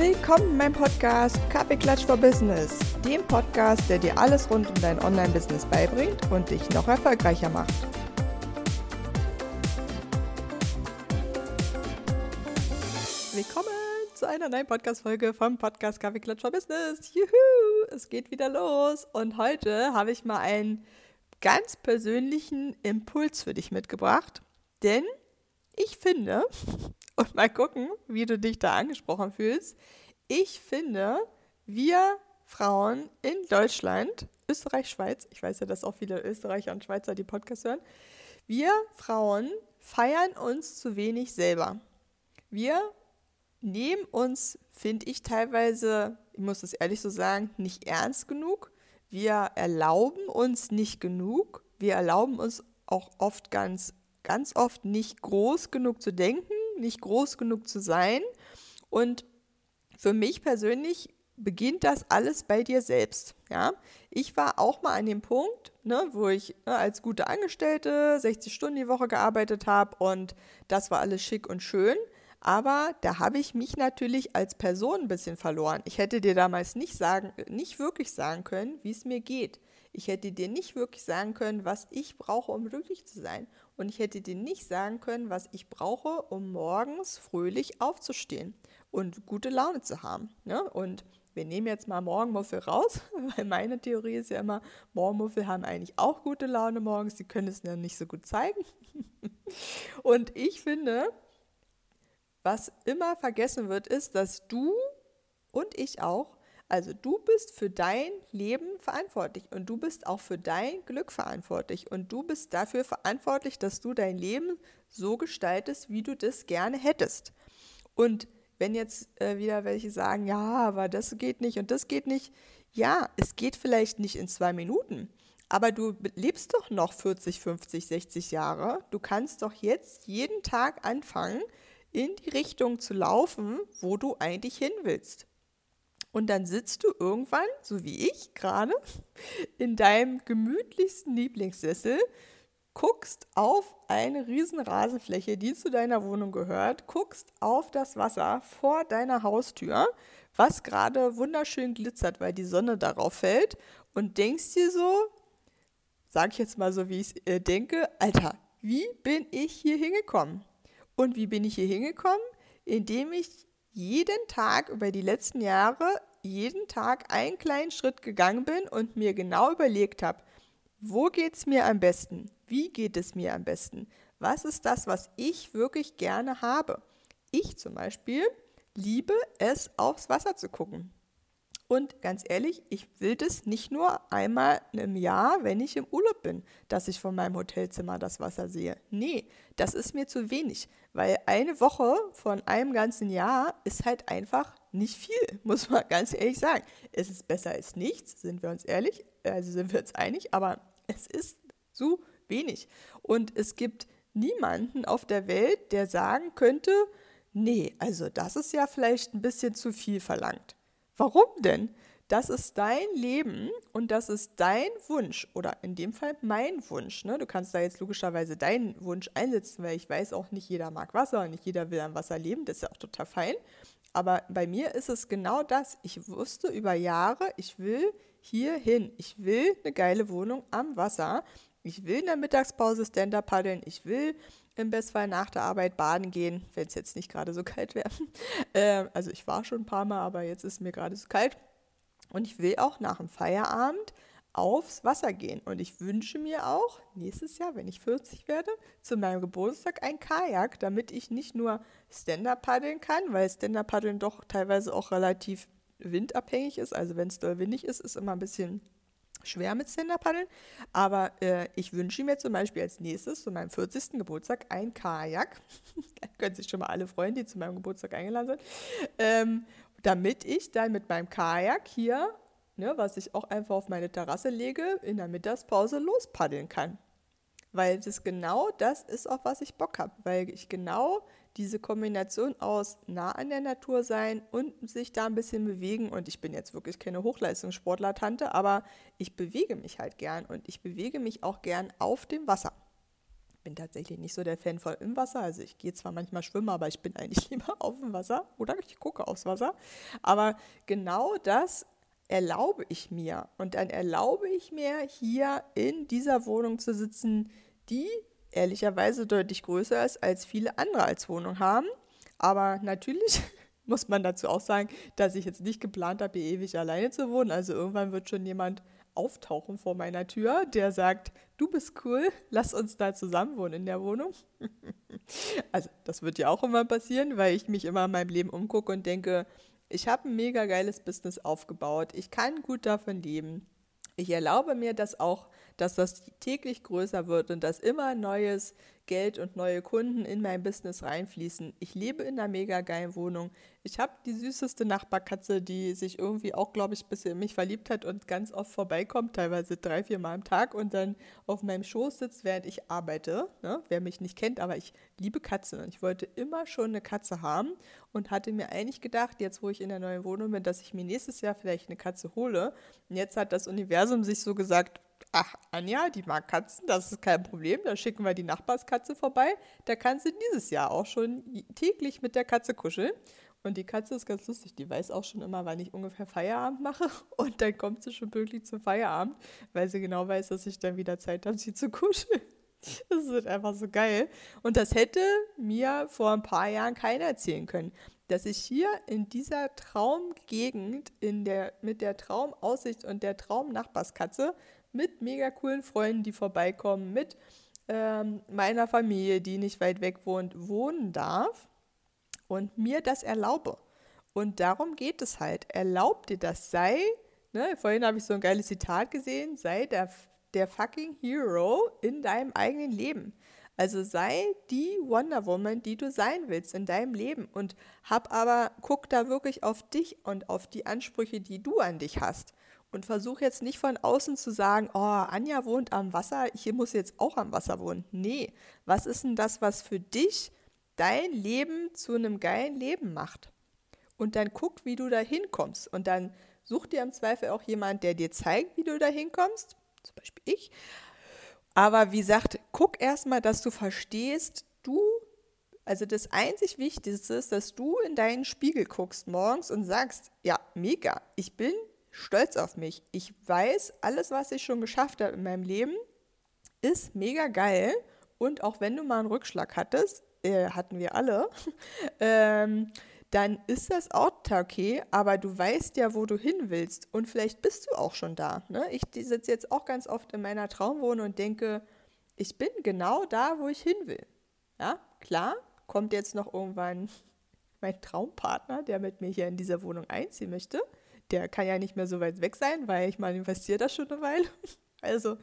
Willkommen in meinem Podcast Kaffeeklatsch for Business, dem Podcast, der dir alles rund um dein Online-Business beibringt und dich noch erfolgreicher macht. Willkommen zu einer neuen Podcast-Folge vom Podcast Kaffeeklatsch for Business. Juhu, es geht wieder los und heute habe ich mal einen ganz persönlichen Impuls für dich mitgebracht, denn ich finde, und mal gucken, wie du dich da angesprochen fühlst. Ich finde, wir Frauen in Deutschland, Österreich, Schweiz, ich weiß ja, dass auch viele Österreicher und Schweizer die Podcasts hören, wir Frauen feiern uns zu wenig selber. Wir nehmen uns, finde ich teilweise, ich muss es ehrlich so sagen, nicht ernst genug. Wir erlauben uns nicht genug. Wir erlauben uns auch oft ganz, ganz oft nicht groß genug zu denken nicht groß genug zu sein. Und für mich persönlich beginnt das alles bei dir selbst. Ja, ich war auch mal an dem Punkt, ne, wo ich ne, als gute Angestellte 60 Stunden die Woche gearbeitet habe und das war alles schick und schön. Aber da habe ich mich natürlich als Person ein bisschen verloren. Ich hätte dir damals nicht sagen, nicht wirklich sagen können, wie es mir geht. Ich hätte dir nicht wirklich sagen können, was ich brauche, um glücklich zu sein. Und ich hätte dir nicht sagen können, was ich brauche, um morgens fröhlich aufzustehen und gute Laune zu haben. Ne? Und wir nehmen jetzt mal Morgenmuffel raus, weil meine Theorie ist ja immer, Morgenmuffel haben eigentlich auch gute Laune morgens, die können es dann nicht so gut zeigen. Und ich finde, was immer vergessen wird, ist, dass du und ich auch also du bist für dein Leben verantwortlich und du bist auch für dein Glück verantwortlich und du bist dafür verantwortlich, dass du dein Leben so gestaltest, wie du das gerne hättest. Und wenn jetzt äh, wieder welche sagen, ja, aber das geht nicht und das geht nicht, ja, es geht vielleicht nicht in zwei Minuten, aber du lebst doch noch 40, 50, 60 Jahre. Du kannst doch jetzt jeden Tag anfangen, in die Richtung zu laufen, wo du eigentlich hin willst. Und dann sitzt du irgendwann, so wie ich gerade, in deinem gemütlichsten Lieblingssessel, guckst auf eine riesen Rasenfläche, die zu deiner Wohnung gehört, guckst auf das Wasser vor deiner Haustür, was gerade wunderschön glitzert, weil die Sonne darauf fällt und denkst dir so, sag ich jetzt mal so, wie ich äh, denke, Alter, wie bin ich hier hingekommen? Und wie bin ich hier hingekommen? Indem ich jeden Tag über die letzten Jahre jeden Tag einen kleinen Schritt gegangen bin und mir genau überlegt habe, wo geht es mir am besten? Wie geht es mir am besten? Was ist das, was ich wirklich gerne habe? Ich zum Beispiel liebe es, aufs Wasser zu gucken. Und ganz ehrlich, ich will das nicht nur einmal im Jahr, wenn ich im Urlaub bin, dass ich von meinem Hotelzimmer das Wasser sehe. Nee, das ist mir zu wenig, weil eine Woche von einem ganzen Jahr ist halt einfach nicht viel, muss man ganz ehrlich sagen. Es ist besser als nichts, sind wir uns ehrlich, also sind wir uns einig, aber es ist zu wenig. Und es gibt niemanden auf der Welt, der sagen könnte, nee, also das ist ja vielleicht ein bisschen zu viel verlangt. Warum denn? Das ist dein Leben und das ist dein Wunsch oder in dem Fall mein Wunsch. Ne? Du kannst da jetzt logischerweise deinen Wunsch einsetzen, weil ich weiß auch nicht jeder mag Wasser und nicht jeder will am Wasser leben. Das ist ja auch total fein. Aber bei mir ist es genau das. Ich wusste über Jahre, ich will hier hin. Ich will eine geile Wohnung am Wasser. Ich will in der Mittagspause Stand-up paddeln. Ich will im Bestfall nach der Arbeit baden gehen, wenn es jetzt nicht gerade so kalt wäre. Ähm, also ich war schon ein paar Mal, aber jetzt ist mir gerade so kalt. Und ich will auch nach dem Feierabend aufs Wasser gehen. Und ich wünsche mir auch nächstes Jahr, wenn ich 40 werde, zu meinem Geburtstag ein Kajak, damit ich nicht nur Stand-up paddeln kann, weil Stand-up paddeln doch teilweise auch relativ windabhängig ist. Also wenn es doll windig ist, ist immer ein bisschen schwer mit Stand-Up-Paddeln, aber äh, ich wünsche mir zum Beispiel als nächstes zu meinem 40. Geburtstag ein Kajak. da können sich schon mal alle freuen, die zu meinem Geburtstag eingeladen sind. Ähm, damit ich dann mit meinem Kajak hier, ne, was ich auch einfach auf meine Terrasse lege, in der Mittagspause lospaddeln kann. Weil das genau das ist, auf was ich Bock habe. Weil ich genau diese Kombination aus nah an der Natur sein und sich da ein bisschen bewegen. Und ich bin jetzt wirklich keine Hochleistungssportler-Tante, aber ich bewege mich halt gern und ich bewege mich auch gern auf dem Wasser. Bin tatsächlich nicht so der Fan von im Wasser. Also ich gehe zwar manchmal schwimmen, aber ich bin eigentlich lieber auf dem Wasser oder ich gucke aufs Wasser. Aber genau das erlaube ich mir. Und dann erlaube ich mir, hier in dieser Wohnung zu sitzen, die ehrlicherweise deutlich größer ist, als viele andere als Wohnung haben. Aber natürlich muss man dazu auch sagen, dass ich jetzt nicht geplant habe, ewig alleine zu wohnen. Also irgendwann wird schon jemand auftauchen vor meiner Tür, der sagt, du bist cool, lass uns da zusammen wohnen in der Wohnung. also das wird ja auch immer passieren, weil ich mich immer in meinem Leben umgucke und denke, ich habe ein mega geiles Business aufgebaut, ich kann gut davon leben. Ich erlaube mir das auch, dass das täglich größer wird und dass immer neues Geld und neue Kunden in mein Business reinfließen. Ich lebe in einer mega geilen Wohnung. Ich habe die süßeste Nachbarkatze, die sich irgendwie auch, glaube ich, ein bisschen in mich verliebt hat und ganz oft vorbeikommt, teilweise drei, vier Mal am Tag und dann auf meinem Schoß sitzt, während ich arbeite. Ne? Wer mich nicht kennt, aber ich liebe Katzen und ich wollte immer schon eine Katze haben und hatte mir eigentlich gedacht, jetzt wo ich in der neuen Wohnung bin, dass ich mir nächstes Jahr vielleicht eine Katze hole. Und jetzt hat das Universum sich so gesagt, ach, Anja, die mag Katzen, das ist kein Problem, da schicken wir die Nachbarskatze vorbei. Da kann sie dieses Jahr auch schon täglich mit der Katze kuscheln. Und die Katze ist ganz lustig, die weiß auch schon immer, wann ich ungefähr Feierabend mache. Und dann kommt sie schon pünktlich zum Feierabend, weil sie genau weiß, dass ich dann wieder Zeit habe, sie zu kuscheln. Das wird einfach so geil. Und das hätte mir vor ein paar Jahren keiner erzählen können, dass ich hier in dieser Traumgegend, in der, mit der Traumaussicht und der Traumnachbarskatze, mit mega coolen Freunden, die vorbeikommen, mit ähm, meiner Familie, die nicht weit weg wohnt, wohnen darf und mir das erlaube. Und darum geht es halt. Erlaub dir das, sei, ne, vorhin habe ich so ein geiles Zitat gesehen, sei der, der fucking Hero in deinem eigenen Leben. Also sei die Wonder Woman, die du sein willst in deinem Leben und hab aber, guck da wirklich auf dich und auf die Ansprüche, die du an dich hast. Und versuch jetzt nicht von außen zu sagen, oh, Anja wohnt am Wasser, ich muss jetzt auch am Wasser wohnen. Nee, was ist denn das, was für dich dein Leben zu einem geilen Leben macht. Und dann guck, wie du da hinkommst. Und dann such dir im Zweifel auch jemand, der dir zeigt, wie du da hinkommst. Zum Beispiel ich. Aber wie gesagt, guck erstmal, dass du verstehst, du, also das einzig Wichtigste ist, dass du in deinen Spiegel guckst morgens und sagst, ja, mega, ich bin stolz auf mich. Ich weiß, alles, was ich schon geschafft habe in meinem Leben, ist mega geil. Und auch wenn du mal einen Rückschlag hattest, äh, hatten wir alle, ähm, dann ist das auch okay, aber du weißt ja, wo du hin willst und vielleicht bist du auch schon da. Ne? Ich sitze jetzt auch ganz oft in meiner Traumwohnung und denke, ich bin genau da, wo ich hin will. Ja, klar, kommt jetzt noch irgendwann mein Traumpartner, der mit mir hier in dieser Wohnung einziehen möchte. Der kann ja nicht mehr so weit weg sein, weil ich manifestiere das schon eine Weile. Also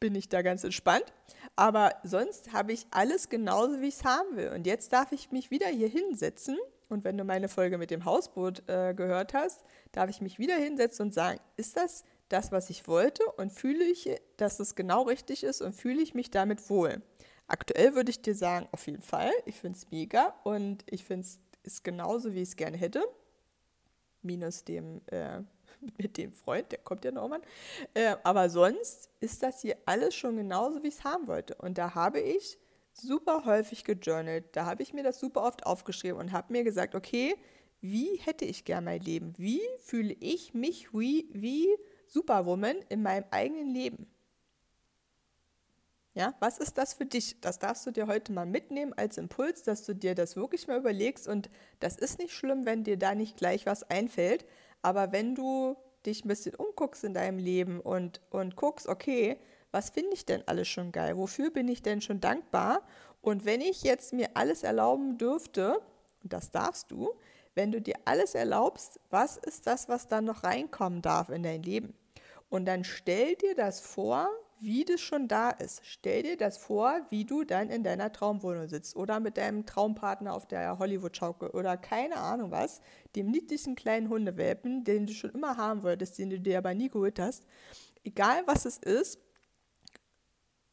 bin ich da ganz entspannt. Aber sonst habe ich alles genauso, wie ich es haben will. Und jetzt darf ich mich wieder hier hinsetzen. Und wenn du meine Folge mit dem Hausboot äh, gehört hast, darf ich mich wieder hinsetzen und sagen, ist das das, was ich wollte? Und fühle ich, dass es genau richtig ist und fühle ich mich damit wohl? Aktuell würde ich dir sagen, auf jeden Fall. Ich finde es mega und ich finde es ist genauso, wie ich es gerne hätte. Minus dem äh, mit dem Freund, der kommt ja noch mal. Äh, aber sonst ist das hier alles schon genauso, wie ich es haben wollte. Und da habe ich super häufig gejournalt. Da habe ich mir das super oft aufgeschrieben und habe mir gesagt, okay, wie hätte ich gern mein Leben? Wie fühle ich mich wie, wie Superwoman in meinem eigenen Leben? Ja, was ist das für dich? Das darfst du dir heute mal mitnehmen als Impuls, dass du dir das wirklich mal überlegst. Und das ist nicht schlimm, wenn dir da nicht gleich was einfällt. Aber wenn du dich ein bisschen umguckst in deinem Leben und, und guckst, okay, was finde ich denn alles schon geil? Wofür bin ich denn schon dankbar? Und wenn ich jetzt mir alles erlauben dürfte, und das darfst du, wenn du dir alles erlaubst, was ist das, was dann noch reinkommen darf in dein Leben? Und dann stell dir das vor, wie das schon da ist. Stell dir das vor, wie du dann in deiner Traumwohnung sitzt oder mit deinem Traumpartner auf der Hollywood-Schaukel oder keine Ahnung was, dem niedlichen kleinen Hundewelpen, den du schon immer haben wolltest, den du dir aber nie geholt hast. Egal was es ist,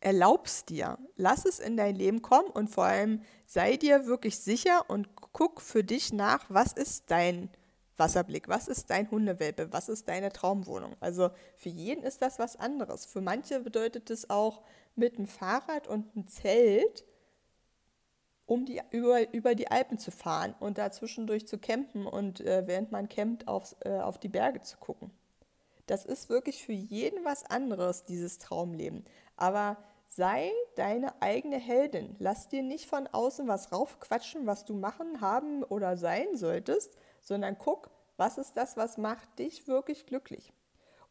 erlaubst dir, lass es in dein Leben kommen und vor allem sei dir wirklich sicher und guck für dich nach, was ist dein Wasserblick, was ist dein Hundewelpe, was ist deine Traumwohnung. Also für jeden ist das was anderes. Für manche bedeutet es auch mit dem Fahrrad und einem Zelt um die, über, über die Alpen zu fahren und da zwischendurch zu campen und äh, während man campt aufs, äh, auf die Berge zu gucken. Das ist wirklich für jeden was anderes, dieses Traumleben. Aber sei deine eigene Heldin. Lass dir nicht von außen was raufquatschen, was du machen, haben oder sein solltest, sondern guck, was ist das, was macht dich wirklich glücklich.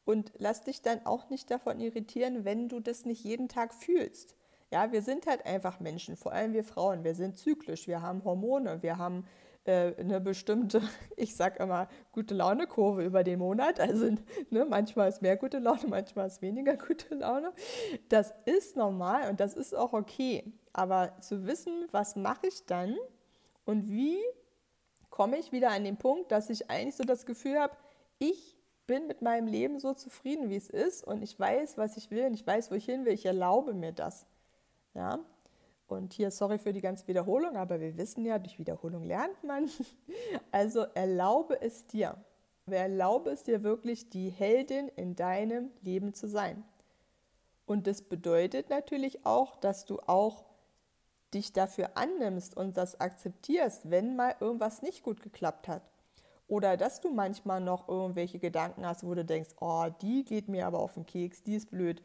Und lass dich dann auch nicht davon irritieren, wenn du das nicht jeden Tag fühlst. Ja, wir sind halt einfach Menschen, vor allem wir Frauen. Wir sind zyklisch, wir haben Hormone, wir haben äh, eine bestimmte, ich sag immer, gute Laune-Kurve über den Monat. Also ne, manchmal ist mehr gute Laune, manchmal ist weniger gute Laune. Das ist normal und das ist auch okay. Aber zu wissen, was mache ich dann und wie komme ich wieder an den Punkt, dass ich eigentlich so das Gefühl habe, ich bin mit meinem Leben so zufrieden, wie es ist und ich weiß, was ich will und ich weiß, wo ich hin will. Ich erlaube mir das. Ja? Und hier, sorry für die ganze Wiederholung, aber wir wissen ja, durch Wiederholung lernt man. Also erlaube es dir. Erlaube es dir wirklich, die Heldin in deinem Leben zu sein. Und das bedeutet natürlich auch, dass du auch dich dafür annimmst und das akzeptierst, wenn mal irgendwas nicht gut geklappt hat. Oder dass du manchmal noch irgendwelche Gedanken hast, wo du denkst, oh, die geht mir aber auf den Keks, die ist blöd,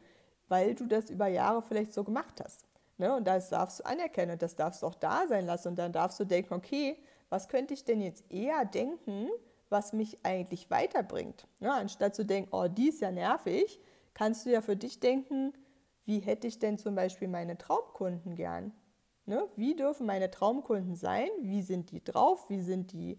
weil du das über Jahre vielleicht so gemacht hast. Ne? Und das darfst du anerkennen, das darfst du auch da sein lassen. Und dann darfst du denken, okay, was könnte ich denn jetzt eher denken, was mich eigentlich weiterbringt? Ne? Anstatt zu denken, oh, die ist ja nervig, kannst du ja für dich denken, wie hätte ich denn zum Beispiel meine Traumkunden gern? Ne? Wie dürfen meine Traumkunden sein? Wie sind die drauf? Wie sind die,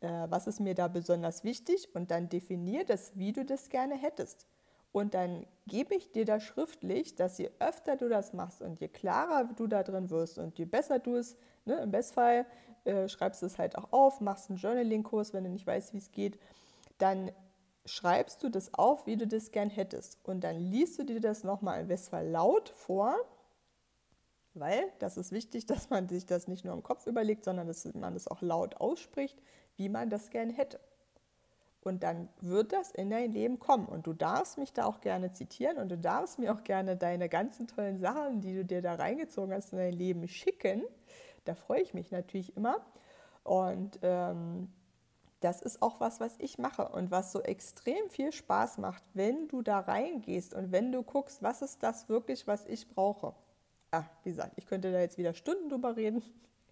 äh, was ist mir da besonders wichtig? Und dann definier das, wie du das gerne hättest. Und dann gebe ich dir das schriftlich, dass je öfter du das machst und je klarer du da drin wirst und je besser du es, ne, im Bestfall äh, schreibst du es halt auch auf, machst einen Journaling-Kurs, wenn du nicht weißt, wie es geht, dann schreibst du das auf, wie du das gern hättest. Und dann liest du dir das nochmal im Bestfall laut vor, weil das ist wichtig, dass man sich das nicht nur im Kopf überlegt, sondern dass man das auch laut ausspricht, wie man das gern hätte. Und dann wird das in dein Leben kommen. Und du darfst mich da auch gerne zitieren und du darfst mir auch gerne deine ganzen tollen Sachen, die du dir da reingezogen hast, in dein Leben schicken. Da freue ich mich natürlich immer. Und ähm, das ist auch was, was ich mache und was so extrem viel Spaß macht, wenn du da reingehst und wenn du guckst, was ist das wirklich, was ich brauche. Ah, wie gesagt, ich könnte da jetzt wieder Stunden drüber reden.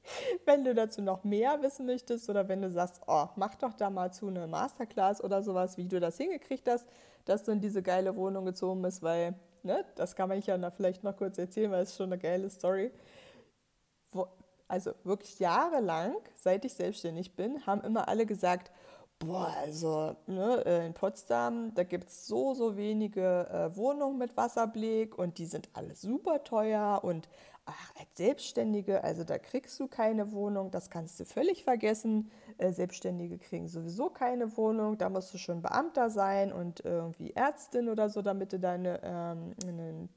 wenn du dazu noch mehr wissen möchtest oder wenn du sagst, oh, mach doch da mal zu eine Masterclass oder sowas, wie du das hingekriegt hast, dass du in diese geile Wohnung gezogen bist, weil, ne, das kann man ja da vielleicht noch kurz erzählen, weil es ist schon eine geile Story. Wo, also wirklich jahrelang, seit ich selbstständig bin, haben immer alle gesagt, boah, also ne, äh, in Potsdam, da gibt es so, so wenige äh, Wohnungen mit Wasserblick und die sind alle super teuer und ach, als Selbstständige, also da kriegst du keine Wohnung, das kannst du völlig vergessen. Äh, Selbstständige kriegen sowieso keine Wohnung, da musst du schon Beamter sein und irgendwie Ärztin oder so, damit du deine ähm, eine,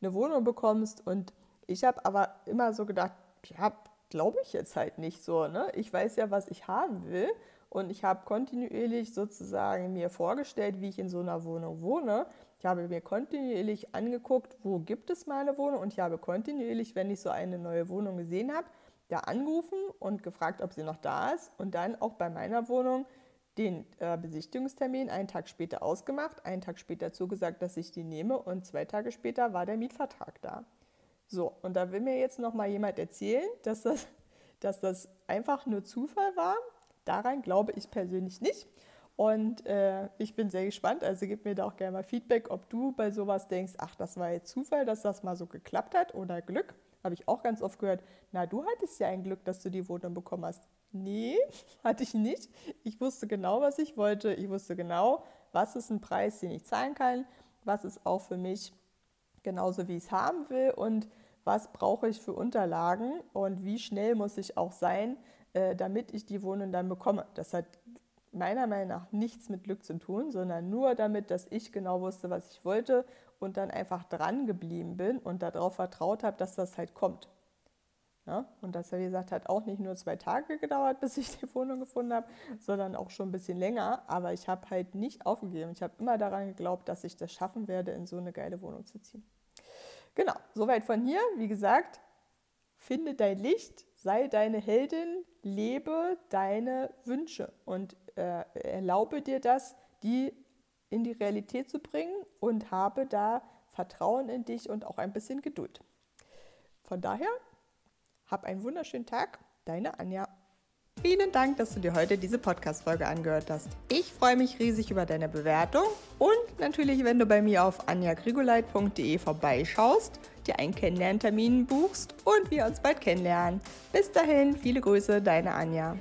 eine Wohnung bekommst. Und ich habe aber immer so gedacht, ja, glaube ich jetzt halt nicht so. Ne? Ich weiß ja, was ich haben will. Und ich habe kontinuierlich sozusagen mir vorgestellt, wie ich in so einer Wohnung wohne. Ich habe mir kontinuierlich angeguckt, wo gibt es meine Wohnung und ich habe kontinuierlich, wenn ich so eine neue Wohnung gesehen habe, da angerufen und gefragt, ob sie noch da ist und dann auch bei meiner Wohnung den äh, Besichtigungstermin einen Tag später ausgemacht, einen Tag später zugesagt, dass ich die nehme und zwei Tage später war der Mietvertrag da. So, und da will mir jetzt noch mal jemand erzählen, dass das, dass das einfach nur Zufall war. Daran glaube ich persönlich nicht. Und äh, ich bin sehr gespannt. Also gib mir da auch gerne mal Feedback, ob du bei sowas denkst, ach, das war jetzt Zufall, dass das mal so geklappt hat oder Glück. Habe ich auch ganz oft gehört, na, du hattest ja ein Glück, dass du die Wohnung bekommen hast. Nee, hatte ich nicht. Ich wusste genau, was ich wollte. Ich wusste genau, was ist ein Preis, den ich zahlen kann. Was ist auch für mich genauso, wie ich es haben will. Und was brauche ich für Unterlagen und wie schnell muss ich auch sein, äh, damit ich die Wohnung dann bekomme. Das hat meiner Meinung nach nichts mit Glück zu tun, sondern nur damit, dass ich genau wusste, was ich wollte und dann einfach dran geblieben bin und darauf vertraut habe, dass das halt kommt. Ja, und das, wie gesagt, hat auch nicht nur zwei Tage gedauert, bis ich die Wohnung gefunden habe, sondern auch schon ein bisschen länger. Aber ich habe halt nicht aufgegeben. Ich habe immer daran geglaubt, dass ich das schaffen werde, in so eine geile Wohnung zu ziehen. Genau, soweit von hier. Wie gesagt, finde dein Licht, sei deine Heldin, lebe deine Wünsche und äh, erlaube dir das, die in die Realität zu bringen und habe da Vertrauen in dich und auch ein bisschen Geduld. Von daher, hab einen wunderschönen Tag, deine Anja. Vielen Dank, dass du dir heute diese Podcast-Folge angehört hast. Ich freue mich riesig über deine Bewertung und natürlich, wenn du bei mir auf anjagrigoleit.de vorbeischaust, dir einen Kennenlerntermin buchst und wir uns bald kennenlernen. Bis dahin, viele Grüße, deine Anja.